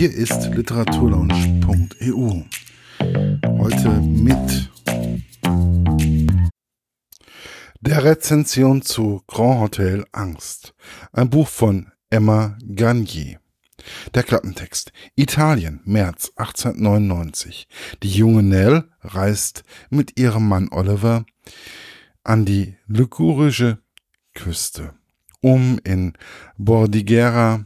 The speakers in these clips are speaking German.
Hier ist literaturlaunch.eu. Heute mit der Rezension zu Grand Hotel Angst. Ein Buch von Emma Garnier. Der Klappentext. Italien, März 1899. Die junge Nell reist mit ihrem Mann Oliver an die ligurische Küste, um in Bordighera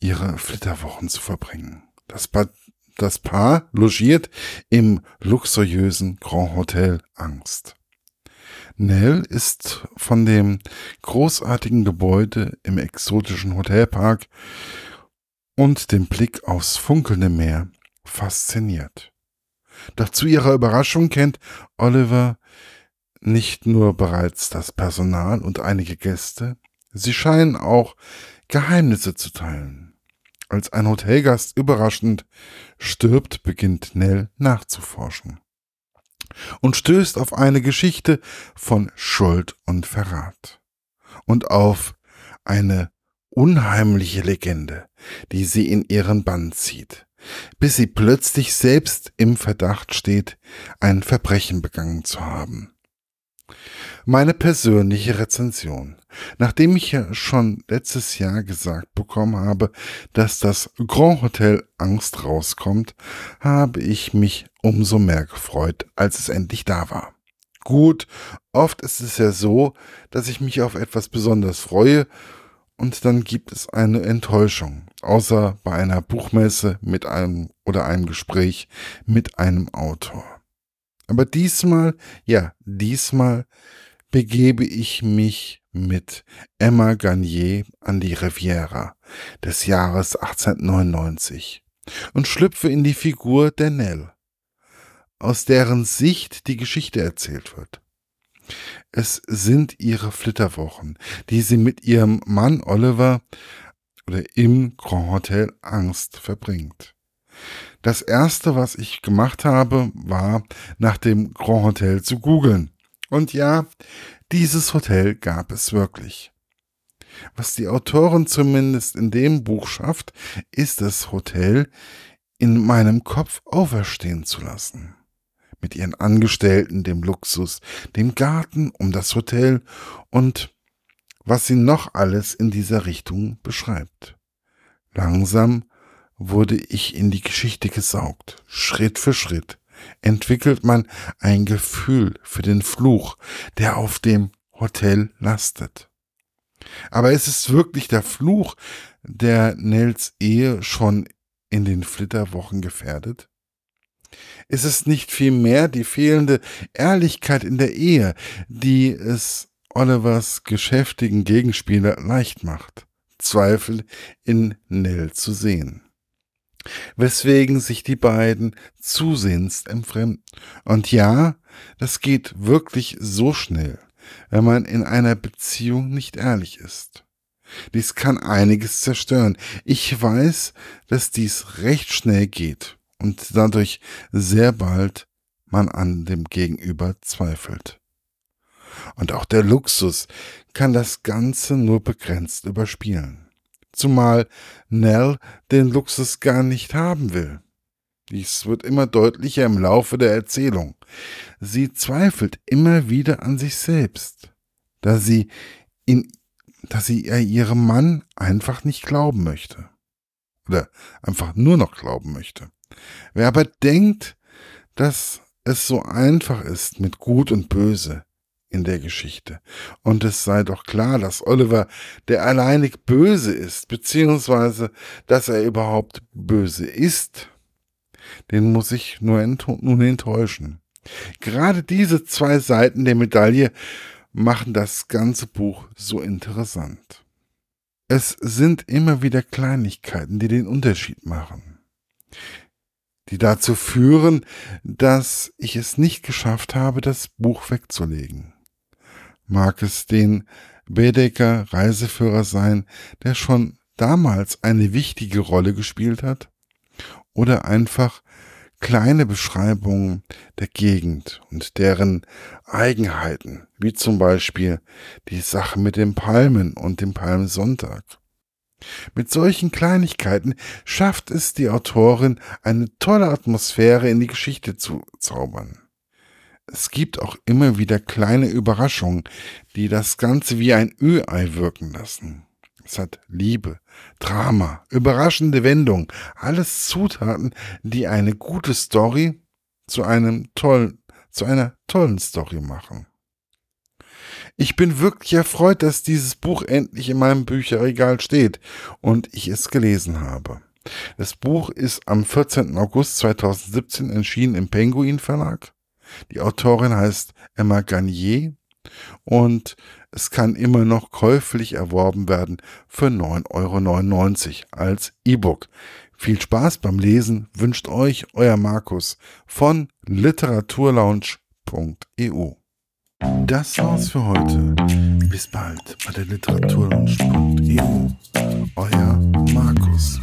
ihre Flitterwochen zu verbringen. Das, pa das Paar logiert im luxuriösen Grand Hotel Angst. Nell ist von dem großartigen Gebäude im exotischen Hotelpark und dem Blick aufs funkelnde Meer fasziniert. Doch zu ihrer Überraschung kennt Oliver nicht nur bereits das Personal und einige Gäste, sie scheinen auch Geheimnisse zu teilen. Als ein Hotelgast überraschend stirbt, beginnt Nell nachzuforschen und stößt auf eine Geschichte von Schuld und Verrat und auf eine unheimliche Legende, die sie in ihren Bann zieht, bis sie plötzlich selbst im Verdacht steht, ein Verbrechen begangen zu haben. Meine persönliche Rezension. Nachdem ich ja schon letztes Jahr gesagt bekommen habe, dass das Grand Hotel Angst rauskommt, habe ich mich umso mehr gefreut, als es endlich da war. Gut, oft ist es ja so, dass ich mich auf etwas besonders freue und dann gibt es eine Enttäuschung, außer bei einer Buchmesse mit einem oder einem Gespräch mit einem Autor. Aber diesmal, ja, diesmal begebe ich mich mit Emma Garnier an die Riviera des Jahres 1899 und schlüpfe in die Figur der Nell, aus deren Sicht die Geschichte erzählt wird. Es sind ihre Flitterwochen, die sie mit ihrem Mann Oliver oder im Grand Hotel Angst verbringt. Das erste, was ich gemacht habe, war nach dem Grand Hotel zu googeln. Und ja, dieses Hotel gab es wirklich. Was die Autorin zumindest in dem Buch schafft, ist das Hotel in meinem Kopf auferstehen zu lassen. Mit ihren Angestellten, dem Luxus, dem Garten um das Hotel und was sie noch alles in dieser Richtung beschreibt. Langsam wurde ich in die Geschichte gesaugt, Schritt für Schritt entwickelt man ein Gefühl für den Fluch, der auf dem Hotel lastet. Aber ist es wirklich der Fluch, der Nels Ehe schon in den Flitterwochen gefährdet? Ist es nicht vielmehr die fehlende Ehrlichkeit in der Ehe, die es Olivers geschäftigen Gegenspieler leicht macht, Zweifel in Nell zu sehen? Weswegen sich die beiden zusehends entfremden. Und ja, das geht wirklich so schnell, wenn man in einer Beziehung nicht ehrlich ist. Dies kann einiges zerstören. Ich weiß, dass dies recht schnell geht und dadurch sehr bald man an dem Gegenüber zweifelt. Und auch der Luxus kann das Ganze nur begrenzt überspielen zumal Nell den Luxus gar nicht haben will. Dies wird immer deutlicher im Laufe der Erzählung. Sie zweifelt immer wieder an sich selbst, da sie in, dass sie ihrem Mann einfach nicht glauben möchte. Oder einfach nur noch glauben möchte. Wer aber denkt, dass es so einfach ist mit Gut und Böse, in der Geschichte. Und es sei doch klar, dass Oliver der alleinig Böse ist, beziehungsweise dass er überhaupt böse ist. Den muss ich nur ent nun enttäuschen. Gerade diese zwei Seiten der Medaille machen das ganze Buch so interessant. Es sind immer wieder Kleinigkeiten, die den Unterschied machen die dazu führen, dass ich es nicht geschafft habe, das Buch wegzulegen mag es den Bedecker Reiseführer sein, der schon damals eine wichtige Rolle gespielt hat, oder einfach kleine Beschreibungen der Gegend und deren Eigenheiten, wie zum Beispiel die Sache mit den Palmen und dem Palmsonntag. Mit solchen Kleinigkeiten schafft es die Autorin, eine tolle Atmosphäre in die Geschichte zu zaubern. Es gibt auch immer wieder kleine Überraschungen, die das Ganze wie ein Ü-Ei wirken lassen. Es hat Liebe, Drama, überraschende Wendungen, alles Zutaten, die eine gute Story zu einem tollen, zu einer tollen Story machen. Ich bin wirklich erfreut, dass dieses Buch endlich in meinem Bücherregal steht und ich es gelesen habe. Das Buch ist am 14. August 2017 erschienen im Penguin Verlag. Die Autorin heißt Emma Garnier und es kann immer noch käuflich erworben werden für 9,99 Euro als E-Book. Viel Spaß beim Lesen wünscht euch euer Markus von literaturlaunch.eu. Das war's für heute. Bis bald bei der literaturlaunch.eu. Euer Markus.